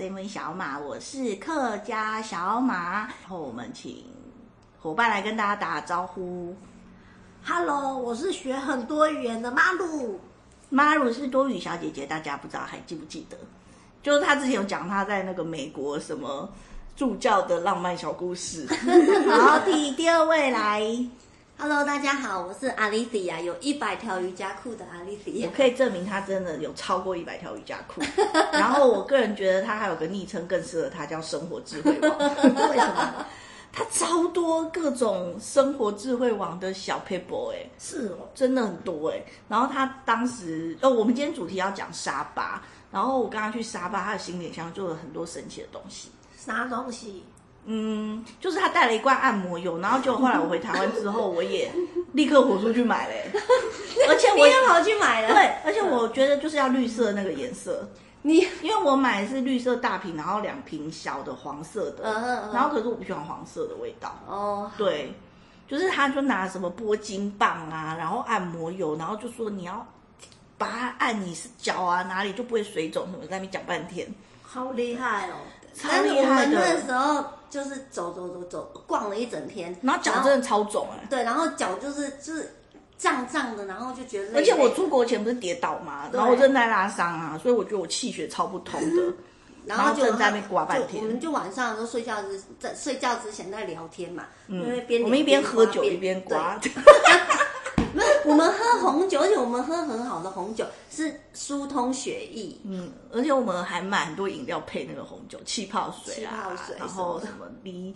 Seven 小马，我是客家小马。然后我们请伙伴来跟大家打招呼。Hello，我是学很多语言的妈鲁。妈鲁是多语小姐姐，大家不知道还记不记得？就是她之前有讲她在那个美国什么助教的浪漫小故事。然后第第二位来。Hello，大家好，我是阿丽西亚，有一百条瑜伽裤的阿丽西亚。我可以证明他真的有超过一百条瑜伽裤。然后我个人觉得他还有个昵称更适合他，叫生活智慧王。为什么？他超多各种生活智慧王的小 paper 哎，是哦，真的很多哎。然后他当时哦，我们今天主题要讲沙巴，然后我刚刚去沙巴，他的行李箱做了很多神奇的东西。啥东西？嗯，就是他带了一罐按摩油，然后就后来我回台湾之后，我也立刻火速去买了，而且我也跑去买了。对，而且我觉得就是要绿色那个颜色。你因为我买的是绿色大瓶，然后两瓶小的黄色的，然后可是我不喜欢黄色的味道。哦，对，就是他就拿什么拨筋棒啊，然后按摩油，然后就说你要把它按你是脚啊哪里就不会水肿什么，在那边讲半天，好厉害哦。超厉害的那时候就是走走走走，逛了一整天，然后脚真的超肿哎。对，然后脚就是就是胀胀的，然后就觉得累累。而且我出国前不是跌倒嘛，然后我正在拉伤啊，所以我觉得我气血超不通的。然后就在那边刮半天。我们就晚上都睡觉之在睡觉之前在聊天嘛，因为边我们一边喝酒一边刮。我们喝红酒，而且我们喝很好的红酒，是疏通血液。嗯，而且我们还买很多饮料配那个红酒，气泡水啊，气泡水然后什么梨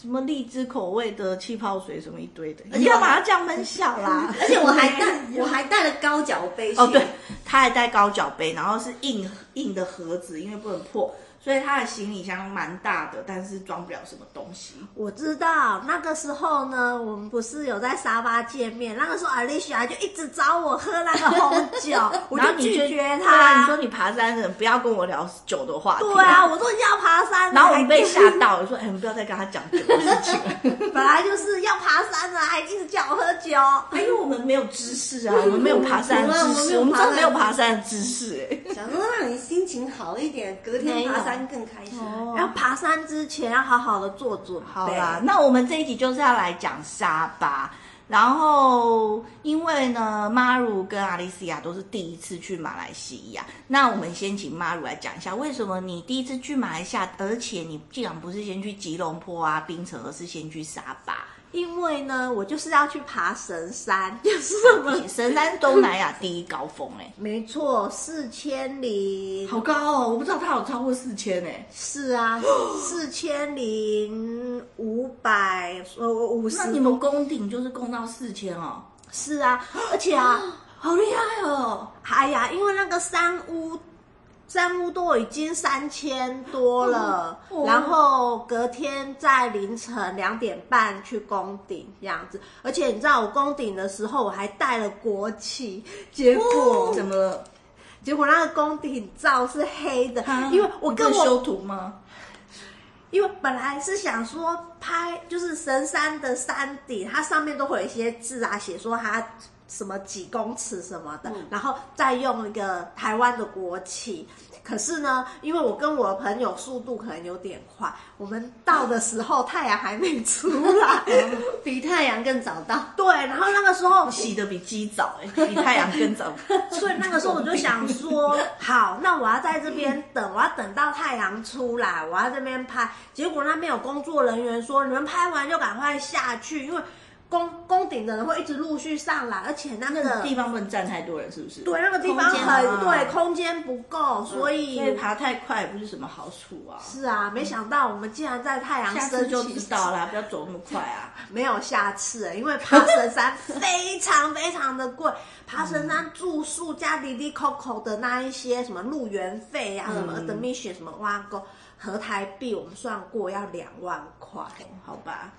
什么荔枝口味的气泡水，什么一堆的。而且要把它降温小啦，而且我还带我还带了高脚杯。哦，对，他还带高脚杯，然后是硬硬的盒子，因为不能破。所以他的行李箱蛮大的，但是装不了什么东西。我知道那个时候呢，我们不是有在沙发见面，那个时候 Alicia 就一直找我喝那个红酒，我就拒绝他。啊、你说你爬山的人不要跟我聊酒的话题。对啊，我说你要爬山，然后我们被吓到，我说哎，你不要再跟他讲酒的事情了。本来就是要爬山了，还一直叫我喝酒。哎，因为我们没有知识啊，我们没有爬山的知识，我们真的没有爬山的知识。哎，想说让你心情好一点，隔天爬山。更开心。要爬山之前要好好的做准备。好啦，那我们这一集就是要来讲沙巴。然后，因为呢，妈鲁跟阿丽西亚都是第一次去马来西亚。那我们先请妈鲁来讲一下，为什么你第一次去马来西亚，而且你竟然不是先去吉隆坡啊、槟城，而是先去沙巴？因为呢，我就是要去爬神山，就是什么神山东南亚第一高峰哎，没错，四千零，好高哦！我不知道它有超过四千哎。是啊，四千零五百呃五十。那你们攻顶就是攻到四千哦？是啊，而且啊，好厉害哦！哎呀，因为那个山屋。山屋都已经三千多了，哦哦、然后隔天在凌晨两点半去攻顶这样子，而且你知道我攻顶的时候我还带了国旗，结果、哦、怎么了？结果那个攻顶照是黑的，啊、因为我跟我修图吗？因为本来是想说拍就是神山的山顶，它上面都会有一些字啊，写说它。什么几公尺什么的，嗯、然后再用一个台湾的国旗。可是呢，因为我跟我的朋友速度可能有点快，我们到的时候太阳还没出来，比太阳更早到。对，然后那个时候洗的比鸡早，比太阳更早。所以那个时候我就想说，好，那我要在这边等，我要等到太阳出来，我要这边拍。结果那边有工作人员说，你们拍完就赶快下去，因为。攻攻顶的人会一直陆续上来，而且那个，那个地方不能站太多人，是不是？对，那个地方很对，空间不够，所以、嗯、所以爬太快也不是什么好处啊。是啊，没想到我们竟然在太阳升起就知道啦，不要走那么快啊！没有下次，因为爬神山非常非常的贵，爬神山住宿加滴滴 Coco 的那一些什么入园费啊，嗯、什么 admission 什么挖沟，合台币我们算过要两万块，好吧？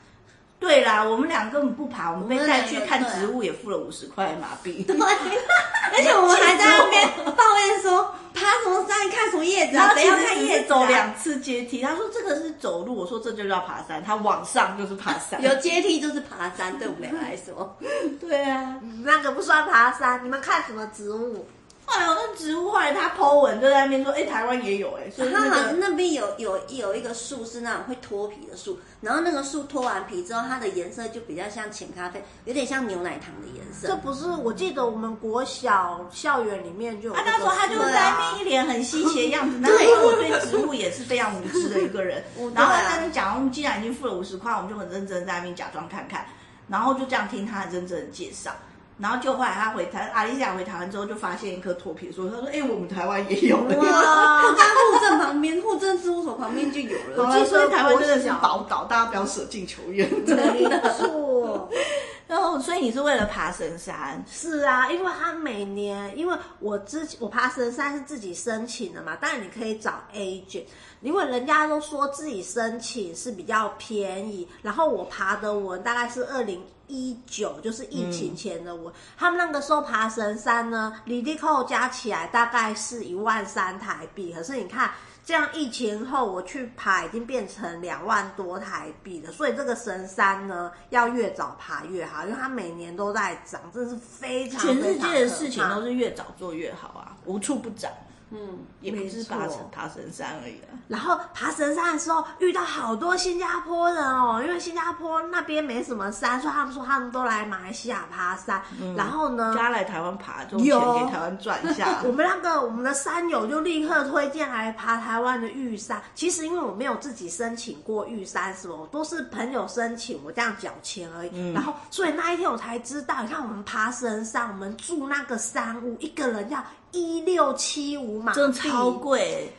对啦，我们两个根本不爬，我们被带去看植物也付了五十块马币。对，而且我们还在那边抱怨说爬什么山看什么叶子，然后谁要看叶子？走两次阶梯，他说这个是走路，我说这就叫爬山，他往上就是爬山，有阶梯就是爬山，对我们来说。对啊，那个不算爬山。你们看什么植物？后来我那植物，后来他 po 文就在那边说，哎，台湾也有哎，所以、那好像那边有有有一个树是那种会脱皮的树，然后那个树脱完皮之后，它的颜色就比较像浅咖啡，有点像牛奶糖的颜色。这不是，我记得我们国小校园里面就有、这个。啊，那时候他就在那边一脸很稀奇的样子。那因为我对植物也是非常无知的一个人，然后他在那边讲，我们既然已经付了五十块，我们就很认真在那边假装看看，然后就这样听他认真正的介绍。然后就后来他回台，阿丽西亚回台湾之后就发现一颗脱皮树，他说：“哎，我们台湾也有。”哇，就在户政旁边，户政事务所旁边就有了。所以台湾真的是宝岛，大家不要舍近求远。没错。然后，所以你是为了爬神山？是啊，因为他每年，因为我之前我爬神山是自己申请的嘛，当然你可以找 agent，因为人家都说自己申请是比较便宜。然后我爬的文大概是二零。一九就是疫情前的我，嗯、他们那个时候爬神山呢，里地扣加起来大概是一万三台币。可是你看，这样疫情后我去爬，已经变成两万多台币了。所以这个神山呢，要越早爬越好，因为它每年都在涨，真的是非常，非常。全世界的事情都是越早做越好啊，无处不涨。嗯，也不是爬神爬神山而已。然后爬神山的时候遇到好多新加坡人哦，因为新加坡那边没什么山，所以他们说他们都来马来西亚爬山。嗯、然后呢，加来台湾爬，就钱给台湾赚一下。我们那个我们的山友就立刻推荐来爬台湾的玉山。其实因为我没有自己申请过玉山什么，都是朋友申请，我这样缴钱而已。嗯、然后所以那一天我才知道，你看我们爬神山，我们住那个山屋，一个人要。一六七五马币，真的超贵，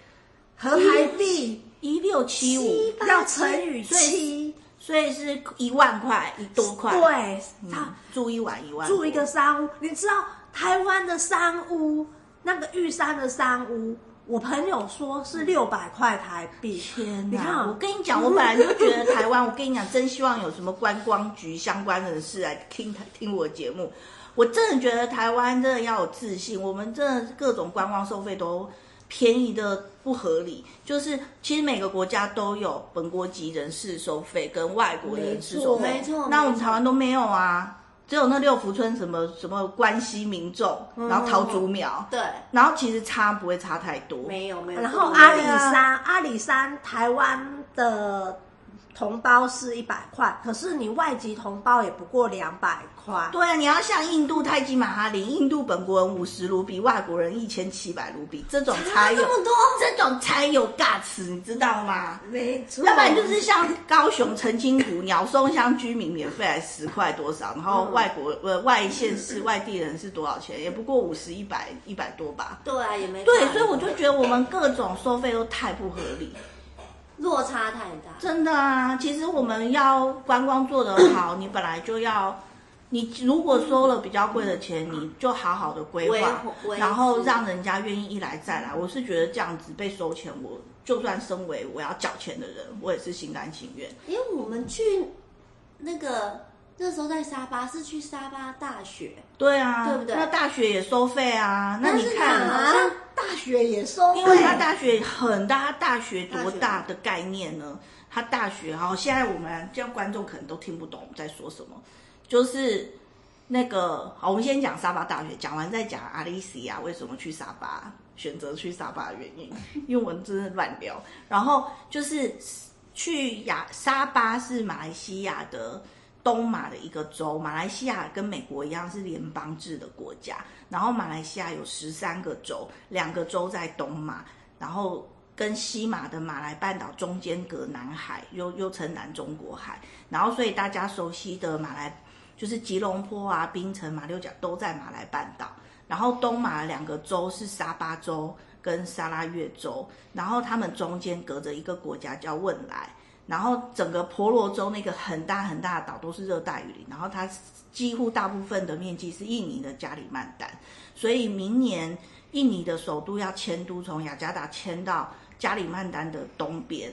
合台币一六七五要乘以七，所以是一万块一多块。对，他、嗯、住一晚一万，住一个山屋。你知道台湾的山屋，那个玉山的山屋，我朋友说是六百块台币。天哪！你看，我跟你讲，我本来就觉得台湾，我跟你讲，真希望有什么观光局相关人士来听听我节目。我真的觉得台湾真的要有自信，我们真的各种观光收费都便宜的不合理。就是其实每个国家都有本国籍人士收费跟外国人士收费，没错。那我们台湾都没有啊，只有那六福村什么什么关西民众，然后桃竹苗，对，然后其实差不会差太多，没有没有。然后阿里山，阿里山台湾的。同胞是一百块，可是你外籍同胞也不过两百块。对啊，你要像印度泰姬玛哈林，印度本国人五十卢比，外国人一千七百卢比，这种才有这么多，这种才有 guts，你知道吗？没错。要不然就是像高雄澄清湖鸟松乡居民免费来十块多少，然后外国呃外县市外地人是多少钱？也不过五十一百一百多吧。对啊，也没对，所以我就觉得我们各种收费都太不合理。落差太大，真的啊！其实我们要观光做得好，你本来就要，你如果收了比较贵的钱，你就好好的规划，然后让人家愿意一来再来。我是觉得这样子被收钱，我就算身为我要缴钱的人，我也是心甘情愿。因为我们去那个。那时候在沙巴是去沙巴大学，对啊，对不对？那大学也收费啊。那你看，啊，大学也收，因为他大学很大，他大学多大的概念呢？他大学，好，现在我们这样观众可能都听不懂我们在说什么。就是那个，好，我们先讲沙巴大学，讲完再讲阿丽西亚为什么去沙巴，选择去沙巴的原因，因为我们真的乱聊。然后就是去亚沙巴是马来西亚的。东马的一个州，马来西亚跟美国一样是联邦制的国家。然后马来西亚有十三个州，两个州在东马，然后跟西马的马来半岛中间隔南海，又又称南中国海。然后所以大家熟悉的马来就是吉隆坡啊、槟城、马六甲都在马来半岛。然后东马两个州是沙巴州跟沙拉越州，然后他们中间隔着一个国家叫汶莱。然后整个婆罗洲那个很大很大的岛都是热带雨林，然后它几乎大部分的面积是印尼的加里曼丹，所以明年印尼的首都要迁都，从雅加达迁到加里曼丹的东边，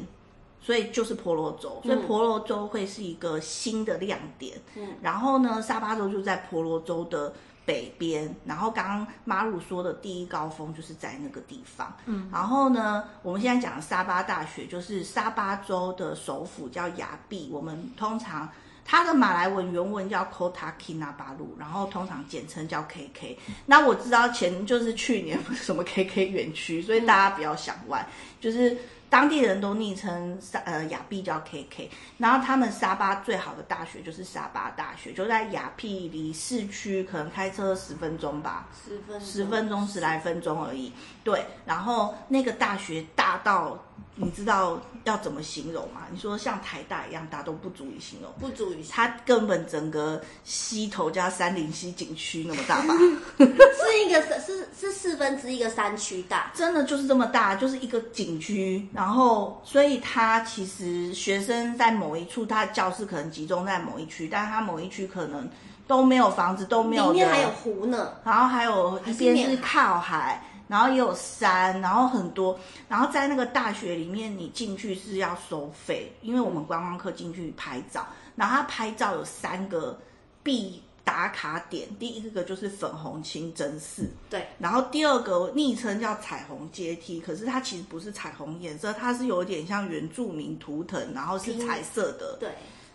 所以就是婆罗洲，所以婆罗洲会是一个新的亮点。嗯，然后呢，沙巴州就在婆罗洲的。北边，然后刚刚马鲁说的第一高峰就是在那个地方。嗯，然后呢，我们现在讲的沙巴大学就是沙巴州的首府叫雅碧，我们通常它的马来文原文叫 Kota Kinabalu，然后通常简称叫 KK。那我知道前就是去年什么 KK 园区，所以大家不要想歪，就是。当地人都昵称沙呃亚庇叫 KK，然后他们沙巴最好的大学就是沙巴大学，就在亚庇离市区可能开车十分钟吧，十分十分钟十来分钟而已。对，然后那个大学大到。你知道要怎么形容吗？你说像台大一样大都不足以形容，不足以。它根本整个溪头加三林溪景区那么大吧？是一个是是四分之一个山区大，真的就是这么大，就是一个景区。然后，所以它其实学生在某一处，它的教室可能集中在某一区，但是它某一区可能都没有房子，都没有。里面还有湖呢，然后还有一边是靠海。然后也有山，然后很多，然后在那个大学里面，你进去是要收费，因为我们观光客进去拍照，然后他拍照有三个必打卡点，第一个就是粉红清真寺，对，然后第二个昵称叫彩虹阶梯，可是它其实不是彩虹颜色，它是有点像原住民图腾，然后是彩色的，对，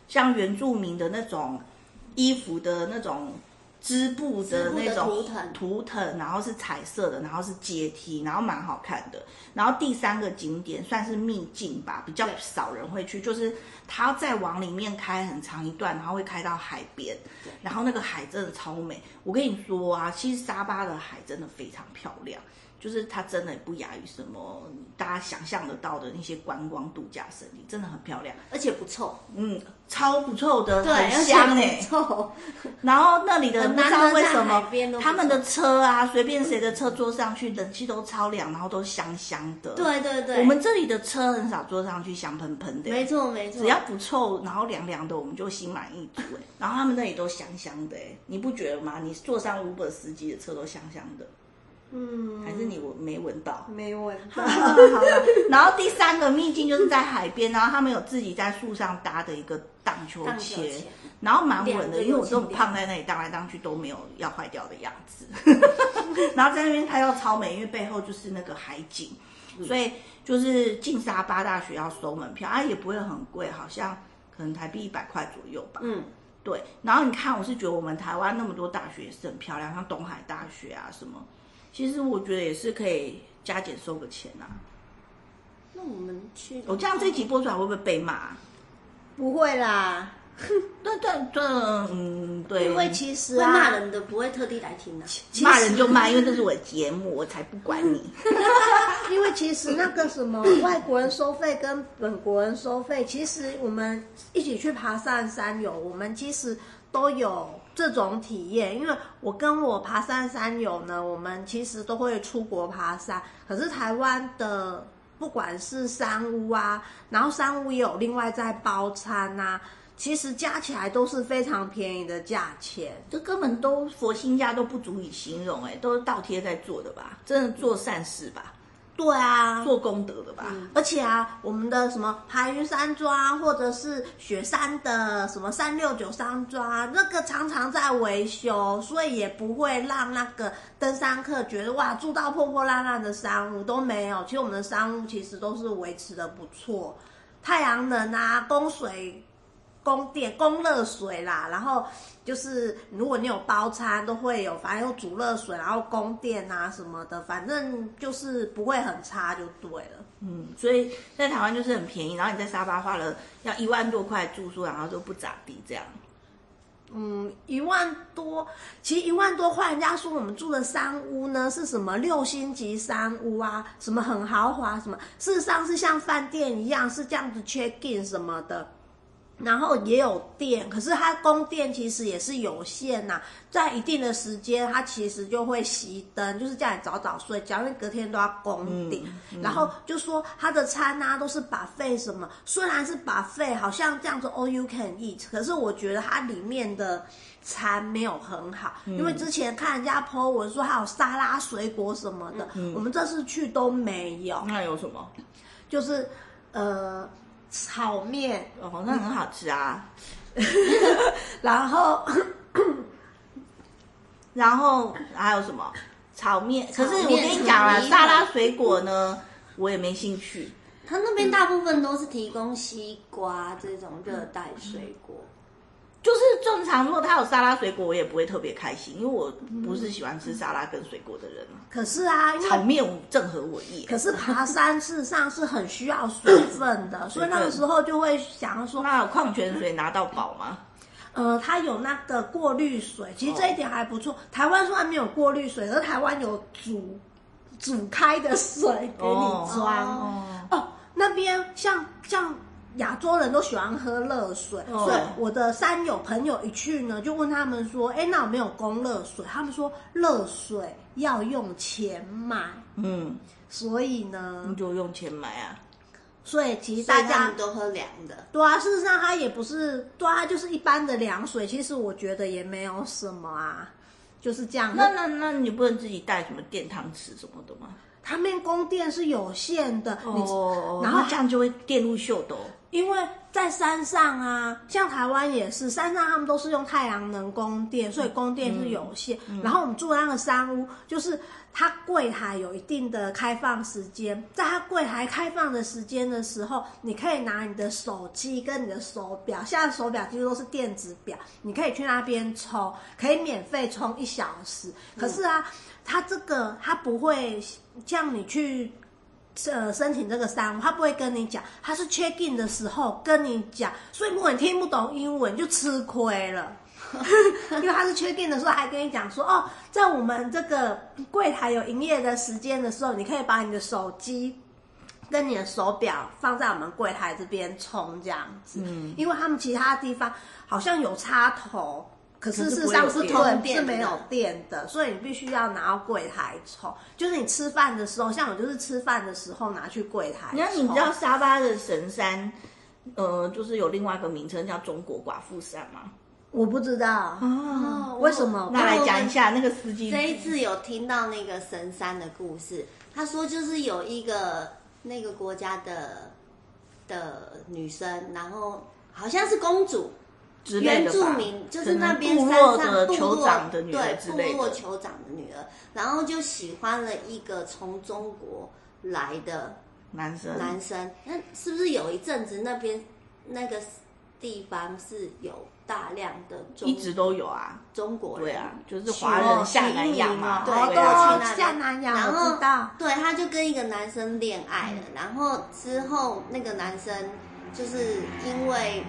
像原住民的那种衣服的那种。织布的那种图腾，图腾，然后是彩色的，然后是阶梯，然后蛮好看的。然后第三个景点算是秘境吧，比较少人会去，就是它再往里面开很长一段，然后会开到海边。然后那个海真的超美，我跟你说啊，其实沙巴的海真的非常漂亮。就是它真的不亚于什么大家想象得到的那些观光度假胜地，真的很漂亮，而且不臭，嗯，超不臭的，对，很香哎、欸，臭。然后那里的不知道为什么他们的车啊，随便谁的车坐上去，冷气都超凉，然后都香香的。对对对，我们这里的车很少坐上去香喷喷的、欸，没错没错，只要不臭，然后凉凉的，我们就心满意足哎、欸。然后他们那里都香香的哎、欸，你不觉得吗？你坐上 Uber 司机的车都香香的。嗯，还是你闻没闻到？没闻到。好了，然后第三个秘境就是在海边，然后他们有自己在树上搭的一个荡秋千，然后蛮稳的，因为我这么胖在那里荡来荡去都没有要坏掉的样子。然后在那边拍照超美，因为背后就是那个海景，所以就是进沙巴大学要收门票啊，也不会很贵，好像可能台币一百块左右吧。嗯，对。然后你看，我是觉得我们台湾那么多大学也是很漂亮，像东海大学啊什么。其实我觉得也是可以加减收个钱呐、啊。那我们去，我、哦、这样这一集播出来会不会被骂？不会啦。对对对，嗯对。因为其实啊，骂人的不会特地来听的、啊，骂人就骂，因为这是我的节目，我才不管你。因为其实那个什么 外国人收费跟本国人收费，其实我们一起去爬山山友，我们其实都有。这种体验，因为我跟我爬山山友呢，我们其实都会出国爬山。可是台湾的不管是山屋啊，然后山屋也有另外在包餐啊，其实加起来都是非常便宜的价钱，这根本都佛心价都不足以形容，哎，都是倒贴在做的吧？真的做善事吧？对啊，做功德的吧、嗯。而且啊，我们的什么排云山庄，或者是雪山的什么三六九山庄，那个常常在维修，所以也不会让那个登山客觉得哇，住到破破烂烂的山屋都没有。其实我们的山屋其实都是维持的不错，太阳能啊，供水。供电、供热水啦，然后就是如果你有包餐，都会有，反正有煮热水，然后供电啊什么的，反正就是不会很差就对了。嗯，所以在台湾就是很便宜，然后你在沙巴花了要一万多块住宿，然后就不咋地这样。嗯，一万多，其实一万多块，人家说我们住的山屋呢是什么六星级山屋啊，什么很豪华什么，事实上是像饭店一样，是这样子 check in 什么的。然后也有电，可是它供电其实也是有限呐、啊，在一定的时间，它其实就会熄灯，就是叫你早早睡觉，因为隔天都要供电。嗯嗯、然后就说它的餐啊都是 buffet 什么，虽然是 buffet，好像这样子 all you can eat，可是我觉得它里面的餐没有很好，嗯、因为之前看人家 po 文说还有沙拉、水果什么的，我们这次去都没有。那有什么？就是呃。炒面哦，那很好吃啊。然后，然后还有什么？炒面。可是我跟你讲了，沙拉水果呢，我也没兴趣。他那边大部分都是提供西瓜这种热带水果。就是正常，如果他有沙拉水果，我也不会特别开心，因为我不是喜欢吃沙拉跟水果的人。可是啊，因为炒面正合我意。可是爬山事实上是很需要水分的，所以那个时候就会想要说，那有矿泉水拿到饱吗？呃，它有那个过滤水，其实这一点还不错。台湾虽然没有过滤水，而台湾有煮煮开的水给你装。哦，哦，那边像像。亚洲人都喜欢喝热水，哦、所以我的三友朋友一去呢，就问他们说：“哎，那有没有供热水？”他们说：“热水要用钱买。”嗯，所以呢，你就用钱买啊。所以其实大家都喝凉的。对啊，事实上它也不是，对啊，就是一般的凉水。其实我觉得也没有什么啊，就是这样。那那那你不能自己带什么电汤匙什么的吗？他们供电是有限的，哦，然后这样就会电路秀逗。因为在山上啊，像台湾也是，山上他们都是用太阳能供电，所以供电是有限。嗯嗯、然后我们住的那个山屋，就是它柜台有一定的开放时间，在它柜台开放的时间的时候，你可以拿你的手机跟你的手表，现在手表几乎都是电子表，你可以去那边充，可以免费充一小时。可是啊，它这个它不会像你去。呃，申请这个山屋，他不会跟你讲，他是 check in 的时候跟你讲，所以如果你听不懂英文，就吃亏了。因为他是 check in 的时候还跟你讲说，哦，在我们这个柜台有营业的时间的时候，你可以把你的手机跟你的手表放在我们柜台这边充这样子。嗯，因为他们其他地方好像有插头。可是事实上是通电是没有电的，所以你必须要拿到柜台抽。就是你吃饭的时候，像我就是吃饭的时候拿去柜台。那你知道沙巴的神山，呃，就是有另外一个名称叫中国寡妇山吗？我不知道哦，为什么？那来讲一下那个司机。这一次有听到那个神山的故事，他说就是有一个那个国家的的女生，然后好像是公主。原住民就是那边山上部落的女儿，对，部落酋长的女儿，然后就喜欢了一个从中国来的男生。男生，那是不是有一阵子那边那个地方是有大量的中？一直都有啊，中国人。对啊，就是华人下南洋嘛，对，都去下南洋。然后，对，他就跟一个男生恋爱了，然后之后那个男生就是因为。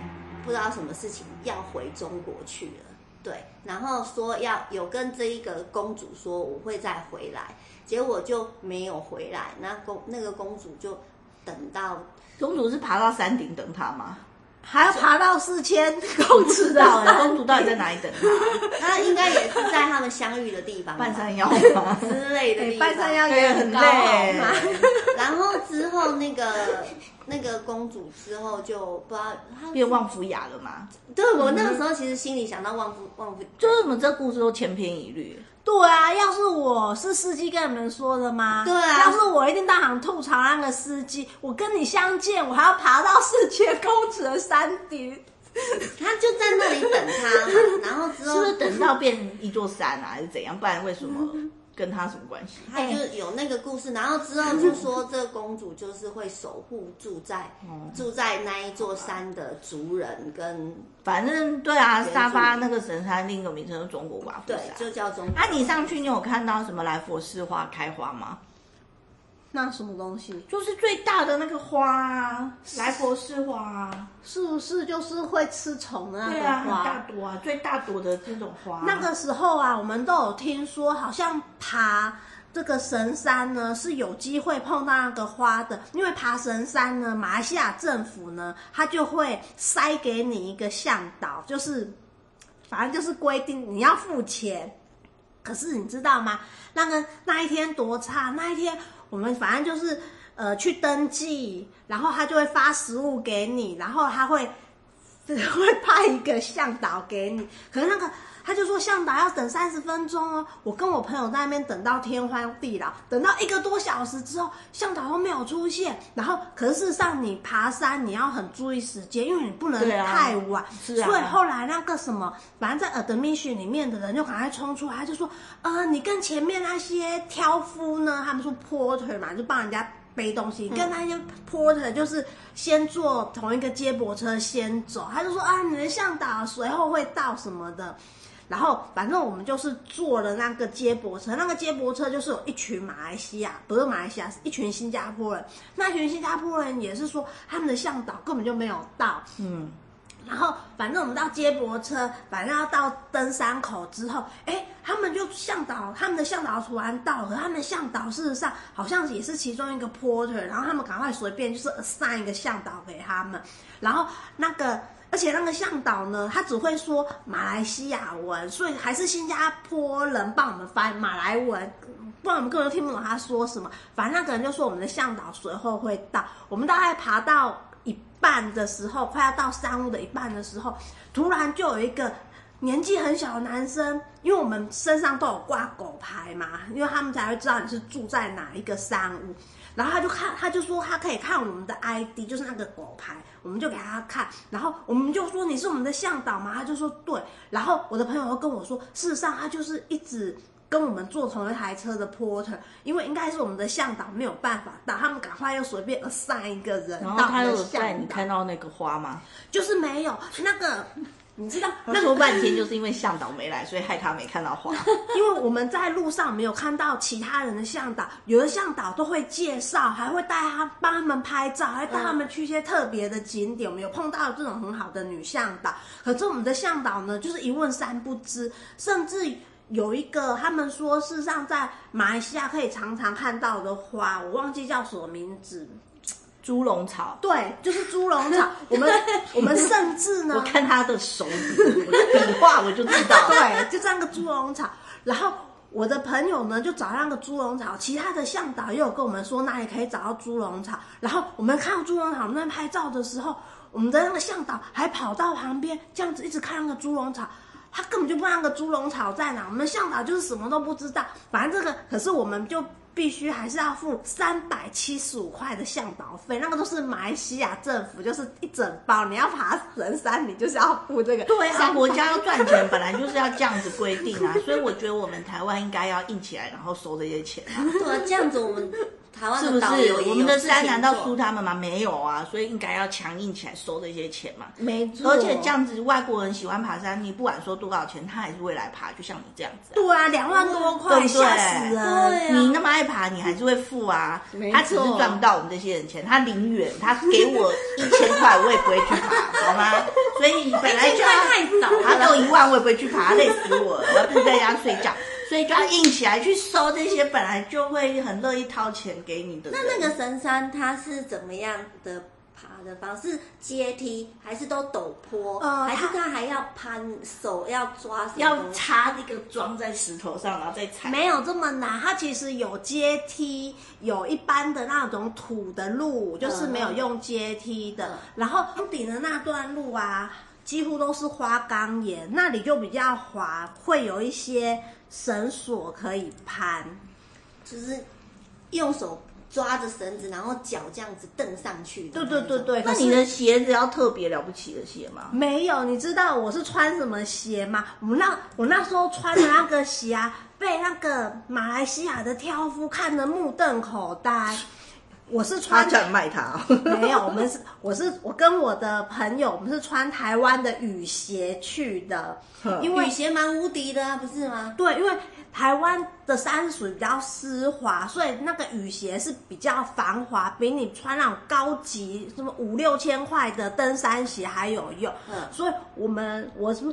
不知道什么事情要回中国去了，对，然后说要有跟这一个公主说我会再回来，结果就没有回来。那公那个公主就等到公主是爬到山顶等他吗？还要爬到四千 公尺的 公主到底在哪里等他？那应该也是在他们相遇的地方，半山腰之类的地方。半山腰也很累。然后之后那个。那个公主之后就不知道她变旺夫雅了嘛？对，我那个时候其实心里想到旺夫旺夫，就是我们这故事都千篇一律。对啊，要是我是司机跟你们说的吗？对啊，要是我一定当场吐槽那个司机。我跟你相见，我还要爬到世界公尺的山顶，他就在那里等他，然后之后 是不是等到变一座山啊，还是怎样？不然为什么？跟他什么关系？他就有那个故事，然后之后就说这个公主就是会守护住在、嗯、住在那一座山的族人跟，反正对啊，沙巴那个神山另一个名称是中国寡妇山，对，就叫中国。啊，你上去你有看到什么来佛寺花开花吗？那什么东西？就是最大的那个花啊，莱佛士花啊，是不是就是会吃虫的那个花？对啊，很大朵啊，最大朵的这种花。那个时候啊，我们都有听说，好像爬这个神山呢是有机会碰到那个花的，因为爬神山呢，马来西亚政府呢，他就会塞给你一个向导，就是反正就是规定你要付钱。可是你知道吗？那个那一天多差，那一天。我们反正就是，呃，去登记，然后他就会发食物给你，然后他会，会派一个向导给你。可是那个他就说向导要等三十分钟哦。我跟我朋友在那边等到天荒地老，等到一个多小时之后，向导都没有出现。然后，可是事实上你爬山你要很注意时间，因为你不能太晚。是啊。所以后来那个什么，反正在 admission 里面的人就赶快冲出来，就说。呃，你跟前面那些挑夫呢？他们说 porter 嘛，就帮人家背东西，跟那些 porter 就是先坐同一个接驳车先走，他就说啊，你的向导随后会到什么的。然后反正我们就是坐了那个接驳车，那个接驳车就是有一群马来西亚，不是马来西亚，是一群新加坡人。那群新加坡人也是说，他们的向导根本就没有到。嗯。然后反正我们到接驳车，反正要到登山口之后，哎，他们就向导，他们的向导突然到了，他们向导事实上好像也是其中一个 porter，然后他们赶快随便就是 assign 一个向导给他们，然后那个。而且那个向导呢，他只会说马来西亚文，所以还是新加坡人帮我们翻马来文，不然我们根本就听不懂他说什么。反正那个人就说我们的向导随后会到。我们大概爬到半的时候，快要到山屋的一半的时候，突然就有一个年纪很小的男生，因为我们身上都有挂狗牌嘛，因为他们才会知道你是住在哪一个山屋。然后他就看，他就说他可以看我们的 ID，就是那个狗牌，我们就给他看。然后我们就说，你是我们的向导吗？他就说对。然后我的朋友又跟我说，事实上他就是一直跟我们坐同一台车的 porter，因为应该是我们的向导没有办法到，他们赶快又随便 assign 一个人。然后他有带你看到那个花吗？就是没有那个。你知道，那说半天就是因为向导没来，所以害他没看到花。因为我们在路上没有看到其他人的向导，有的向导都会介绍，还会带他帮他们拍照，还带他们去一些特别的景点。我们有碰到这种很好的女向导，可是我们的向导呢，就是一问三不知，甚至有一个他们说，事实上在马来西亚可以常常看到的花，我忘记叫什么名字。猪笼草，对，就是猪笼草。我们我们甚至呢，我看他的手指，我的笔画我就知道，对，就这样个猪笼草。然后我的朋友呢，就找那个猪笼草，其他的向导也有跟我们说哪里可以找到猪笼草。然后我们看到猪笼草，我们在拍照的时候，我们的那个向导还跑到旁边，这样子一直看那个猪笼草，他根本就不知道那个猪笼草在哪。我们向导就是什么都不知道，反正这个可是我们就。必须还是要付三百七十五块的向导费，那个都是马来西亚政府，就是一整包。你要爬神山，你就是要付这个。对啊，国家要赚钱，本来就是要这样子规定啊。所以我觉得我们台湾应该要硬起来，然后收这些钱啊。对啊，这样子我们。是不是我们的山难道输他们吗？没有啊，所以应该要强硬起来收这些钱嘛。没错，而且这样子外国人喜欢爬山，你不管说多少钱，他还是会来爬，就像你这样子。对啊，两万多块，吓死人！你那么爱爬，你还是会付啊。他只是赚不到我们这些人钱，他宁愿他给我一千块，我也不会去爬，好吗？所以本来就要太少，他给我一万，我也不会去爬，累死我了，我要不在家睡觉。所以就要硬起来去收这些本来就会很乐意掏钱给你的。那那个神山它是怎么样的爬的方式？阶梯还是都陡坡？呃，还是它还要攀手要抓？要插那个桩在石头上，然后再踩？没有这么难，它其实有阶梯，有一般的那种土的路，就是没有用阶梯的。嗯、然后屋顶的那段路啊，几乎都是花岗岩，那里就比较滑，会有一些。绳索可以攀，就是用手抓着绳子，然后脚这样子蹬上去。对对对对。那你的鞋子要特别了不起的鞋吗？没有，你知道我是穿什么鞋吗？我那我那时候穿的那个鞋啊，被那个马来西亚的挑夫看得目瞪口呆。我是穿他卖它，没有，我们是 我是我跟我的朋友，我们是穿台湾的雨鞋去的，因为雨鞋蛮无敌的啊，不是吗？对，因为台湾的山属于比较湿滑，所以那个雨鞋是比较防滑，比你穿那种高级什么五六千块的登山鞋还有用。嗯，所以我们我是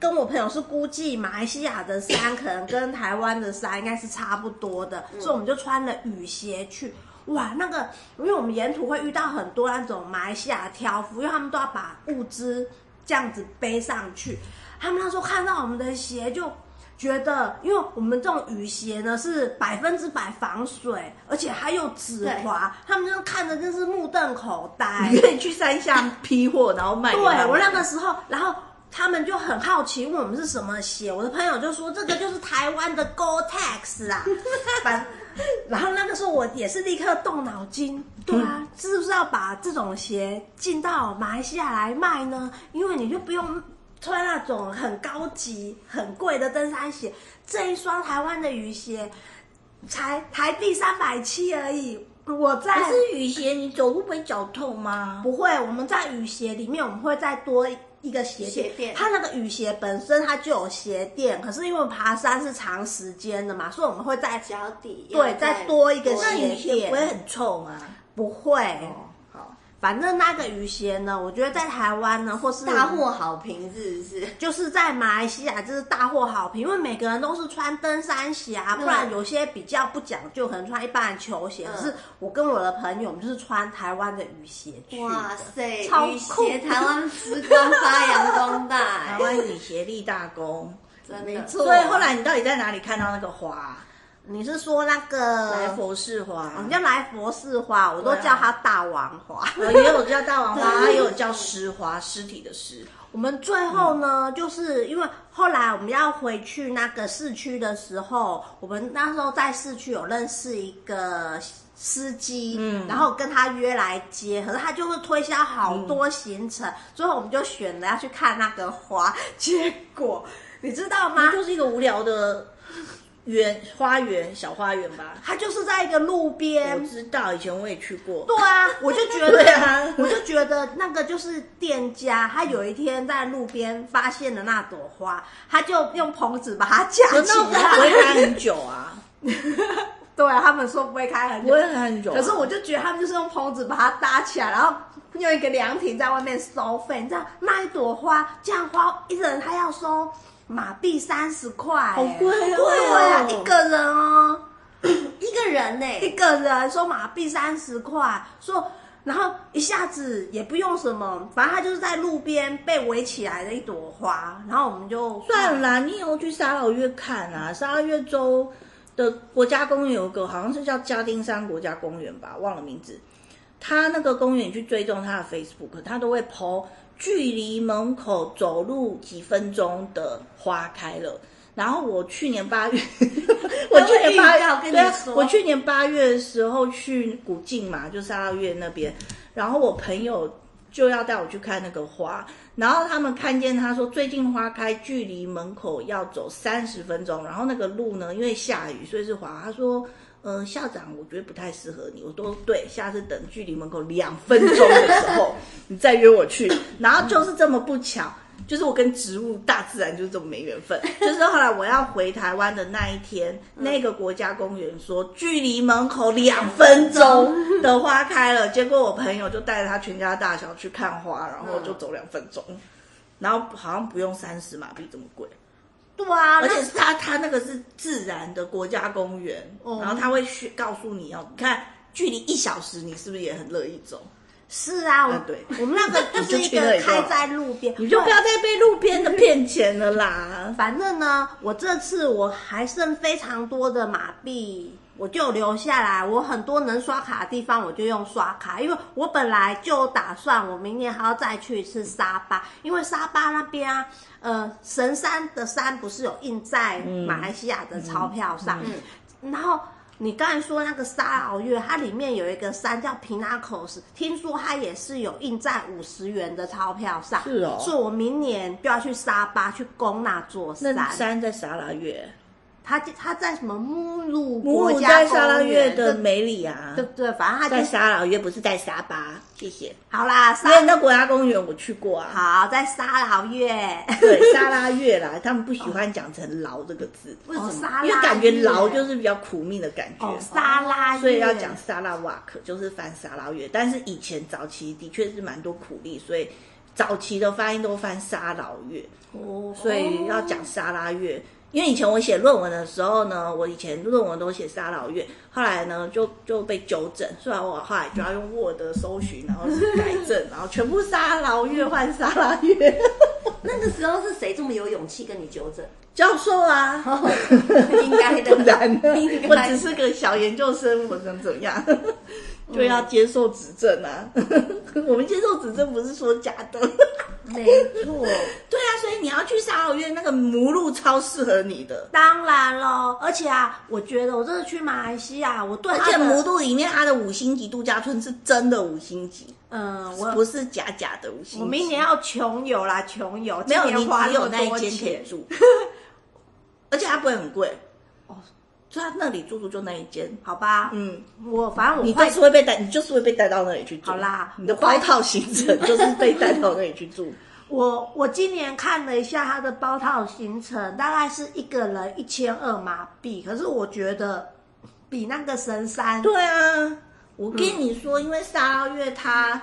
跟我朋友是估计马来西亚的山可能跟台湾的山应该是差不多的，嗯，所以我们就穿了雨鞋去。哇，那个，因为我们沿途会遇到很多那种马来西亚的挑夫，因为他们都要把物资这样子背上去。他们那时候看到我们的鞋，就觉得，因为我们这种雨鞋呢是百分之百防水，而且还有止滑，他们就看着真是目瞪口呆。你可以去山下批货，然后卖。对，我那个时候，然后他们就很好奇问我们是什么鞋，我的朋友就说这个就是台湾的 Gore-Tex 啊，反。然后那个时候我也是立刻动脑筋，对啊，是不是要把这种鞋进到马来西亚来卖呢？因为你就不用穿那种很高级、很贵的登山鞋，这一双台湾的雨鞋才台币三百七而已。我在可是雨鞋，你走路不会脚痛吗？不会，我们在雨鞋里面，我们会再多一个鞋垫。鞋垫它那个雨鞋本身它就有鞋垫，可是因为爬山是长时间的嘛，所以我们会在脚底对再多一个那鞋垫鞋不会。很臭吗？不会，反正那个雨鞋呢，我觉得在台湾呢，或是大获好评，是不是？就是在马来西亚就是大获好评，因为每个人都是穿登山鞋啊，嗯不然有些比较不讲究，可能穿一般的球鞋。嗯可是我跟我的朋友，我们就是穿台湾的雨鞋。哇塞，超鞋台湾之光发扬光大 台大，湾雨鞋立大功。真的。没错所以后来你到底在哪里看到那个花？你是说那个来佛士花，我们叫来佛士花，我都叫它大王花。呃也有叫大王花，也有叫尸花，尸体的尸。我们最后呢，就是因为后来我们要回去那个市区的时候，我们那时候在市区有认识一个司机，嗯，然后跟他约来接，可是他就会推销好多行程，最后我们就选了要去看那个花，结果你知道吗？就是一个无聊的园花园小花园吧。它就是在一个路边我，知道，以前我也去过。对啊，我就觉得，对啊我就觉得那个就是店家，他有一天在路边发现了那朵花，他就用棚子把它架起可那它不会来。开很久啊，对啊，他们说不会开很久，不会开很久啊。可是我就觉得他们就是用棚子把它搭起来，然后用一个凉亭在外面收费。你知道那一朵花这样花一人他要收马币三十块，好贵哦对啊，一个人哦。一个人呢、一个人说马币三十块，说，然后一下子也不用什么，反正他就是在路边被围起来的一朵花，然后我们就算了啦，你以后去沙老越看啊，沙劳越州的国家公园有一个，好像是叫嘉丁山国家公园吧，忘了名字。他那个公园去追踪他的 Facebook，他都会 po 距离门口走路几分钟的花开了。然后我去年八月，我去年八他会预告跟你对啊，说我去年八月的时候去古晋嘛，就沙劳越那边，然后我朋友就要带我去看那个花，然后他们看见他说最近花开，距离门口要走三十分钟，然后那个路呢，因为下雨，所以是滑。他说，呃，校长，我觉得不太适合你。我都对，下次等距离门口两分钟的时候，你再约我去。然后就是这么不巧。就是我跟植物、大自然就是这么没缘分。就是后来我要回台湾的那一天，那个国家公园说距离门口两分钟的花开了，结果我朋友就带着他全家大小去看花，然后就走两分钟，然后好像不用三十马币这么贵。对啊，而且是他他那个是自然的国家公园，哦然后他会去告诉你哦，你看距离一小时，你是不是也很乐意走？是啊，我啊对我们那个 就是一个开在路边，你就不要再被路边的骗钱了啦。反正呢，我这次我还剩非常多的马币，我就留下来。我很多能刷卡的地方，我就用刷卡，因为我本来就打算我明年还要再去一次沙巴，因为沙巴那边啊，呃，神山的山不是有印在马来西亚的钞票上，然后。你刚才说那个沙劳越，它里面有一个山叫皮纳口斯，听说它也是有印在五十元的钞票上。是哦所以我明年就要去沙巴去攻那座山。那山在沙拉越，它它在什么母乳母乳国家公在沙拉越的对梅里啊，对对，反正他在沙拉越，不是在沙巴。谢谢。好啦，因为沙那国家公园我去过啊，好在沙拉越，对沙拉越啦，他们不喜欢讲成“劳”这个字，为什么？因为感觉“越劳”就是比较苦命的感觉。哦沙拉越，所以要讲沙拉瓦克，就是翻沙拉越。但是以前早期的确是蛮多苦力，所以早期的发音都翻沙劳月，哦，所以要讲沙拉越。因为以前我写论文的时候呢，我以前论文都写沙劳越，后来呢就就被纠正，所以我后来就要用 Word 搜寻，然后是改正，然后全部沙老越换沙拉越。那个时候是谁这么有勇气跟你纠正？教授啊，应该的，我只是个小研究生，我能怎么样？就要接受指正啊！我们接受指正不是说假的。没错，对啊，所以你要去沙劳越那个母鹿超适合你的，当然喽，而且啊，我觉得我这次去马来西亚，我对而且母鹿里面它的五星级度假村是真的五星级，嗯，我不是假假的五星级。我明年要穷游啦，穷游，没有，你只有花那一间可住，而且它不会很贵。就他那里住住就那一间，好吧，嗯，我反正我你会就是会被带，你就是会被带到那里去住。好啦你的包套行程就是被带到那里去住。我我今年看了一下他的包套行程，大概是一个人一千二马币，可是我觉得比那个神山对啊，我跟你说，因为沙拉越它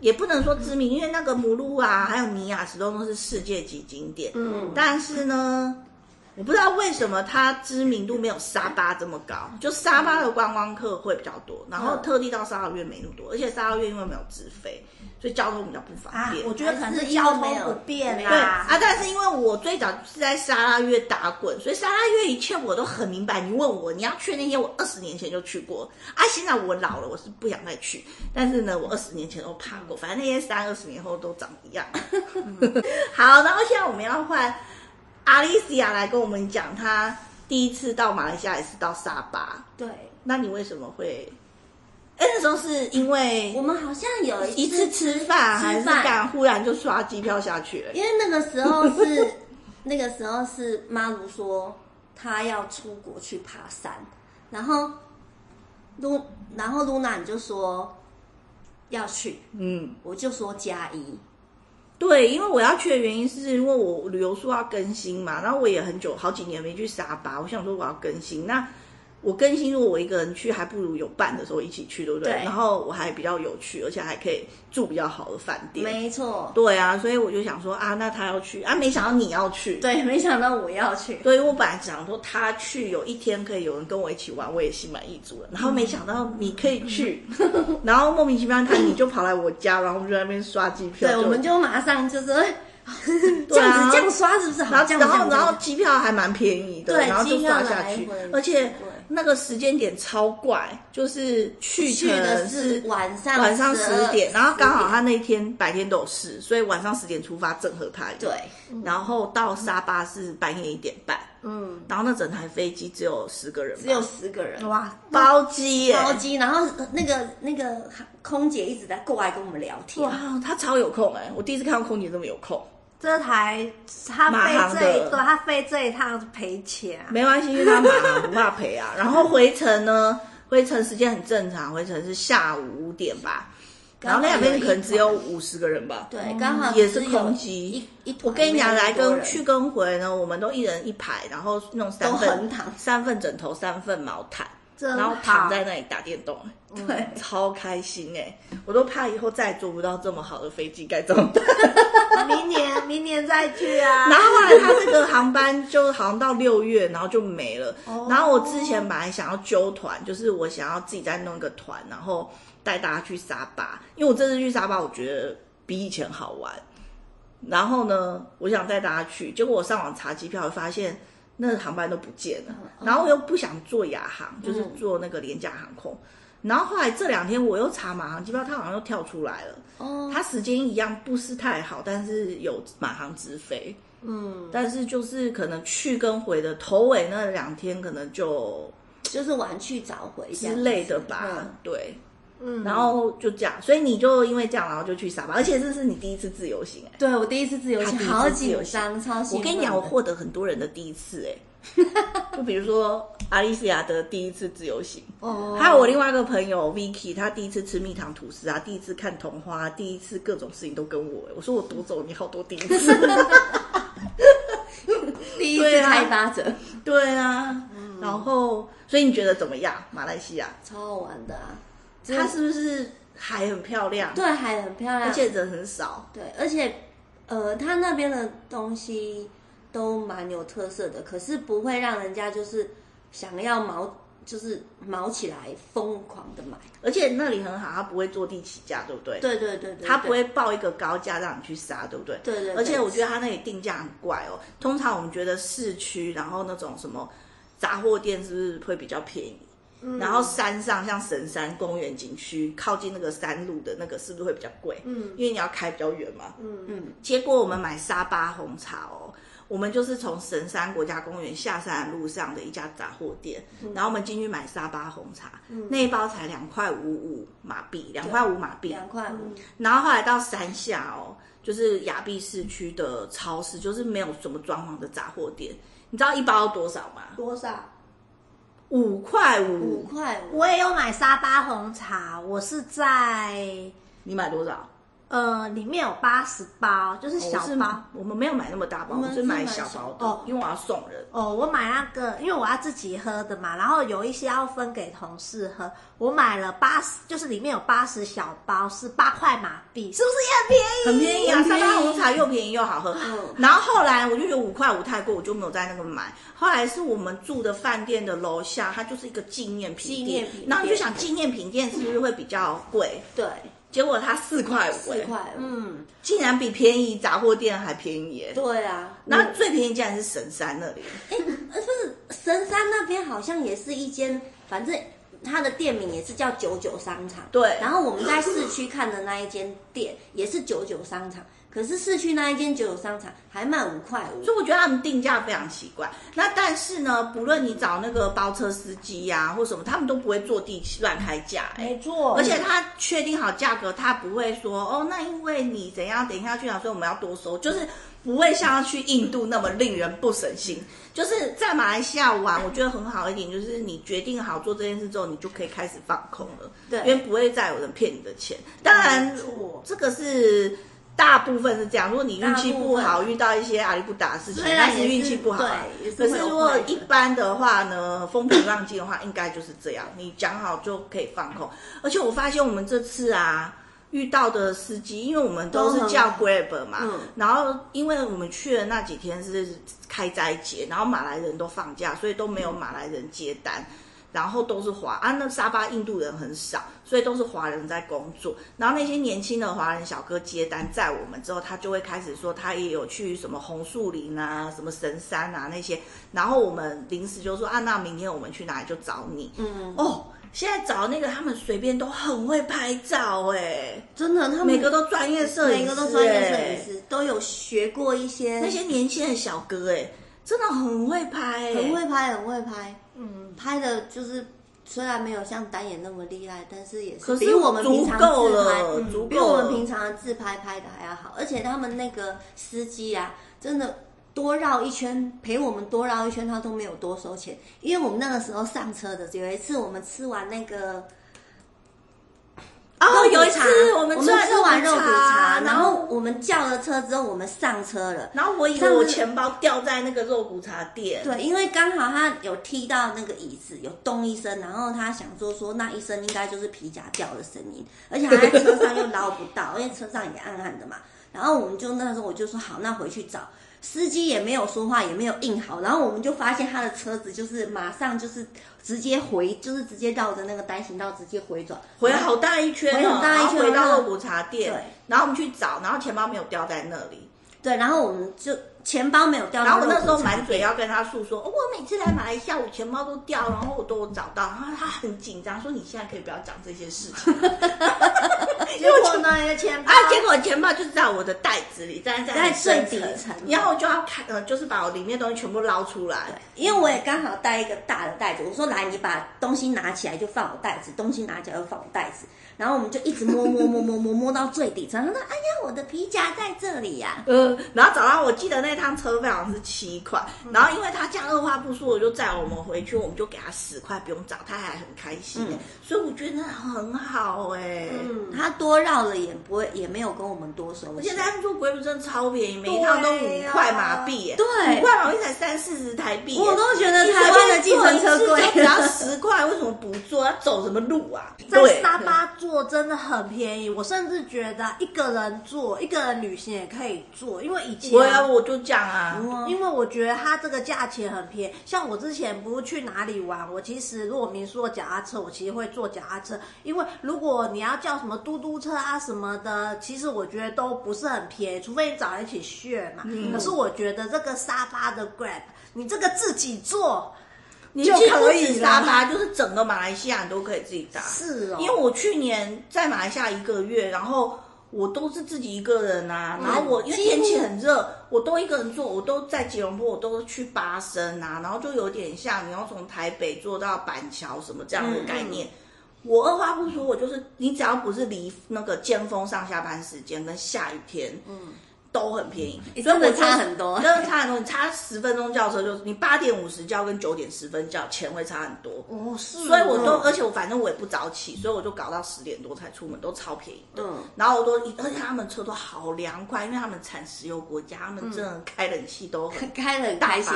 也不能说知名，因为那个母鹿啊，还有尼亚石洞都是世界级景点。嗯但是呢，我不知道为什么它知名度没有沙巴这么高，就沙巴的观光客会比较多，然后特地到沙拉越没那么多，而且沙拉越因为没有直飞，所以交通比较不方啊便。，我觉得可能是交通不便啦对。啊，但是因为我最早是在沙拉越打滚，所以沙拉越一切我都很明白。你问我你要去那些，我二十年前就去过啊。现在我老了，我是不想再去。但是呢，我二十年前都爬过，反正那些山二十年后都长一样。好，然后现在我们要换阿丽西亚来跟我们讲，她第一次到马来西亚也是到沙巴。对，那你为什么会？哎，那时候是因为我们好像有一次吃饭，还是干忽然就刷机票下去了？因为那个时候是 那个时候是妈如说她要出国去爬山，然后露然后露娜你就说要去，嗯。我就说加一，对，因为我要去的原因是因为我旅游书要更新嘛，然后我也很久好几年没去沙巴，我想说我要更新。那我更新，如果我一个人去，还不如有伴的时候一起去，对不对？对然后我还比较有趣，而且还可以住比较好的饭店。没错，对啊，所以我就想说啊，那他要去啊，没想到你要去。对，没想到我要去，所以我本来想说他去有一天可以有人跟我一起玩，我也心满意足了。然后没想到你可以去，然后莫名其妙他你就跑来我家，然后我们就在那边刷机票。对，我们就马上就是哎这样子这样刷是不是好？然后然后机票还蛮便宜的，对然后就刷下去，而且对那个时间点超怪，就是去去的是是晚上晚上十点，然后刚好他10那天白天都有事，所以晚上十点出发正合他意。对，然后到沙巴是半夜一点半，嗯，然后那整台飞机只有十个人，只有十个人。哇，包机耶，包机，然后那个那个空姐一直在过来跟我们聊天，哇，她超有空哎，我第一次看到空姐这么有空。这台他飞这一他飞这一趟赔钱啊。没关系，因为他马航不怕赔啊。然后回程呢，回程时间很正常，回程是下午五点吧。然后那两边可能只有五十个人吧。对，刚好也是空机一一我跟你讲，来跟去去跟回呢，我们都一人一排，然后弄三份躺三份枕头，三份毛毯，然后躺在那里打电动，对，超开心哎！我都怕以后再也坐不到这么好的飞机，该怎么办？明年明年再去啊。然后后来他这个航班就好像到六月，然后就没了。哦然后我之前本来想要揪团，就是我想要自己再弄一个团，然后带大家去沙巴，因为我这次去沙巴，我觉得比以前好玩。然后呢，我想带大家去，结果我上网查机票，发现那个航班都不见了。然后我又不想坐亚航，就是坐那个廉价航空。然后后来这两天我又查马航机票，它好像又跳出来了。哦，它时间一样不是太好，但是有马航直飞。嗯，但是就是可能去跟回的头尾那两天，可能就就是晚去早回之类的吧。嗯。对，嗯，然后就这样，所以你就因为这样，然后就去沙巴，而且这是你第一次自由行哎、对我第一次自由行，好紧张，超我跟你讲，我获得很多人的第一次哎、就比如说阿丽西亚的第一次自由行，哦，还有我另外一个朋友 Vicky，他第一次吃蜜糖吐司啊，第一次看童话，第一次各种事情都跟我、欸，我说我夺走你好多第一次。第一次开发者，对啊，然后所以你觉得怎么样？马来西亚，超好玩的啊！它是不是海很漂亮？对，海很漂亮，而且人很少。对，而且呃，它那边的东西都蛮有特色的，可是不会让人家就是想要毛，就是毛起来疯狂的买。而且那里很好，它不会坐地起价，对不对？对对对对，它不会报一个高价让你去杀，对不对？对对对而且我觉得它那里定价很怪哦。通常我们觉得市区，然后那种什么杂货店是不是会比较便宜？然后山上像神山公园景区，靠近那个山路的那个，是不是会比较贵？嗯因为你要开比较远嘛。嗯嗯，结果我们买沙巴红茶哦，我们就是从神山国家公园下山的路上的一家杂货店，然后我们进去买沙巴红茶，那一包才两块五五马币，两块五马币。两块五，然后后来到山下哦，就是亚庇市区的超市，就是没有什么装潢的杂货店。你知道一包多少吗？多少？五块五五。块五。我也有买沙巴红茶，我是在你买多少？呃里面有八十包，就是小包。我们没有买那么大包，我们我是买小包的，哦因为我要送人。哦，我买那个，因为我要自己喝的嘛，然后有一些要分给同事喝。我买了八十，就是里面有八十小包，是八块马币，是不是也很便宜？很便宜啊，很便宜沙巴红茶又便宜又好喝。嗯然后后来我就觉得五块五太贵，我就没有在那个买。后来是我们住的饭店的楼下，它就是一个纪念品店纪念品店然后你就想纪念品店是不是会比较贵？对，结果它四块五，欸四块五。嗯，竟然比便宜杂货店还便宜耶。对啊，那最便宜竟然是神山那里，哎，欸不是神山那边好像也是一间，反正它的店名也是叫九九商场。对然后我们在市区看的那一间店也是九九商场，可是市区那一间九九商场还卖五块五。所以我觉得他们定价非常奇怪。那但是呢，不论你找那个包车司机呀、或什么，他们都不会坐地乱开价、哎。没错，而且他确定好价格，他不会说哦，那因为你怎样，等一下去哪，所以我们要多收，就是不会像去印度那么令人不省心。就是在马来西亚玩，我觉得很好一点，就是你决定好做这件事之后，你就可以开始放空了，对因为不会再有人骗你的钱。当然这个是。大部分是这样，如果你运气不好，遇到一些阿里不达的事情，那是运气不好啊。对可是如果一般的话呢，风平浪静的话，应该就是这样。你讲好就可以放空。而且我发现我们这次啊遇到的司机，因为我们都是叫 Grab 嘛，嗯然后因为我们去的那几天是开斋节，然后马来人都放假，所以都没有马来人接单。然后都是华啊，那沙巴印度人很少，所以都是华人在工作。然后那些年轻的华人小哥接单载我们之后，他就会开始说他也有去什么红树林啊、什么神山啊那些。然后我们临时就说啊，那明天我们去哪里就找你。嗯，哦，现在找那个他们随便都很会拍照哎，真的，他们每个都专业摄影师，每个都专业摄哎影师，都有学过一些那些年轻的小哥哎，真的很会拍哎，很会拍，很会拍。嗯，拍的就是虽然没有像单眼那么厉害，但是也是是比我们平常自拍比我们平常的自拍拍的还要好。而且他们那个司机啊，真的多绕一圈，陪我们多绕一圈，他都没有多收钱。因为我们那个时候上车的，有一次我们吃完那个。哦，有一次茶我们吃完肉骨茶，然然后我们叫了车之后，我们上车了。然后我以为我钱包掉在那个肉骨茶店，对，因为刚好他有踢到那个椅子，有咚一声，然后他想说说那一声应该就是皮夹掉的声音，而且他在车上又捞不到，因为车上也暗暗的嘛。然后我们就那时候我就说好，那回去找司机也没有说话，也没有应好，然后我们就发现他的车子就是马上就是直接回，就是直接绕着那个单行道直接回转，回了好大一圈哦，回很大一圈回到然后肉骨茶店对，然后我们去找，然后钱包没有掉在那里，对，然后我们就钱包没有掉到然后我那时候满嘴要跟他诉说，哦我每次来马来西亚，我钱包都掉，然后我都有找到，然后他很紧张，说你现在可以不要讲这些事情。结果呢，你的钱包。啊，结果钱包就是在我的袋子里，在在在最底层。然后我就要看，呃，就是把我里面东西全部捞出来。因为我也刚好带一个大的袋子，我说来，你把东西拿起来就放我袋子，东西拿起来就放我袋子，然后我们就一直摸摸摸摸摸摸到最底层，他说：“哎呀，我的皮夹在这里呀、呃，然后找到我记得那趟车费好像是七块，然后因为他这样二话不说，我就载我们回去，我们就给他十块，不用找，他还很开心、嗯所以我觉得很好哎、嗯，他多绕了也不会，也没有跟我们多收钱。而且他们说贵不真的超便宜，每一趟都五块马币耶，对五块马币才三四十台币耶，我都觉得台湾的计程车贵你随便坐一次就只要十块，为什么不坐？要走什么路啊？在沙巴坐真的很便宜，我甚至觉得一个人坐，一个人旅行也可以坐，因为以前我要我就讲啊，嗯因为我觉得它这个价钱很便宜。像我之前不是去哪里玩，我其实如果民宿的脚踏车，我其实会坐脚踏车，因为如果你要叫什么嘟嘟车啊什么的，其实我觉得都不是很便宜，除非你找人一起 share 嘛。嗯可是我觉得这个沙发的 Grab，你这个自己坐你就可以。沙发，就是整个马来西亚你都可以自己搭。是哦，因为我去年在马来西亚一个月，然后我都是自己一个人啊，然后我因为天气很热，我都一个人坐，我都在吉隆坡，我都去巴生啊，然后就有点像你要从台北坐到板桥什么这样的概念。我二话不说，我就是你只要不是离那个尖峰上下班时间跟下雨天，嗯，都很便宜，欸、真的差很多，真的差很多。你差十分钟叫车，就是你八点五十叫跟九点十分叫钱会差很多。哦，是哦。所以我都，而且我反正我也不早起，所以我就搞到十点多才出门，都超便宜的。嗯。然后我都，而且他们车都好凉快，因为他们产石油国家，他们真的开冷气都很、嗯、开得很开心。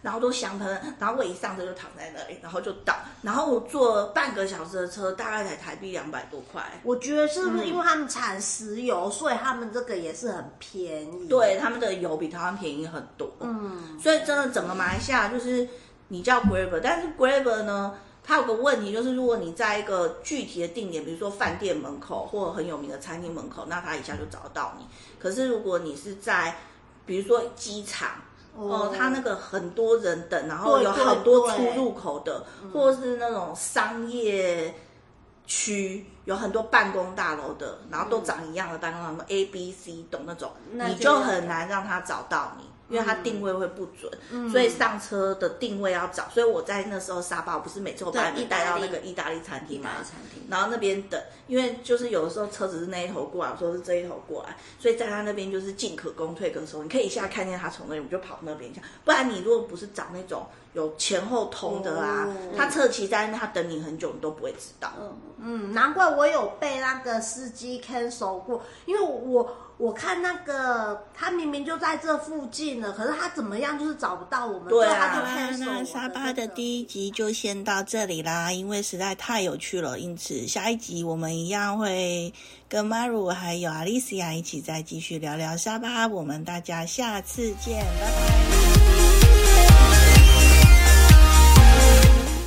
然后都香喷喷，然后我一上车就躺在那里，然后就倒，然后我坐半个小时的车，大概才台币两百多块。我觉得是不是因为他们产石油，嗯、所以他们这个也是很便宜？对，他们的油比台湾便宜很多。嗯，所以真的整个马来西亚就是你叫 Grab，但是 Grab 呢，它有个问题就是，如果你在一个具体的定点，比如说饭店门口或者很有名的餐厅门口，那它一下就找到你。可是如果你是在比如说机场。哦，他那个很多人等，然后有很多出入口的，或者是那种商业区，有很多办公大楼的，然后都长一样的办公大楼，A、B、C 懂那种，你就很难让他找到你。因为它定位会不准，嗯、所以上车的定位要找。所以我在那时候沙巴，我不是每次我把你带到那个意大利餐厅嘛，然后那边等，因为就是有的时候车子是那一头过来，有时候是这一头过来，所以在他那边就是进可攻退可守，你可以一下看见他从那里，我就跑那边去。不然你如果不是找那种有前后通的啊，哦、他侧骑在那，他等你很久，你都不会知道。嗯，难怪我有被那个司机 cancel 过，因为我。我看那个他明明就在这附近了，可是他怎么样就是找不到我们。对啊，那沙巴的第一集就先到这里啦，因为实在太有趣了，因此下一集我们一样会跟 Maru 还有 Alicia 一起再继续聊聊沙巴，我们大家下次见，拜拜。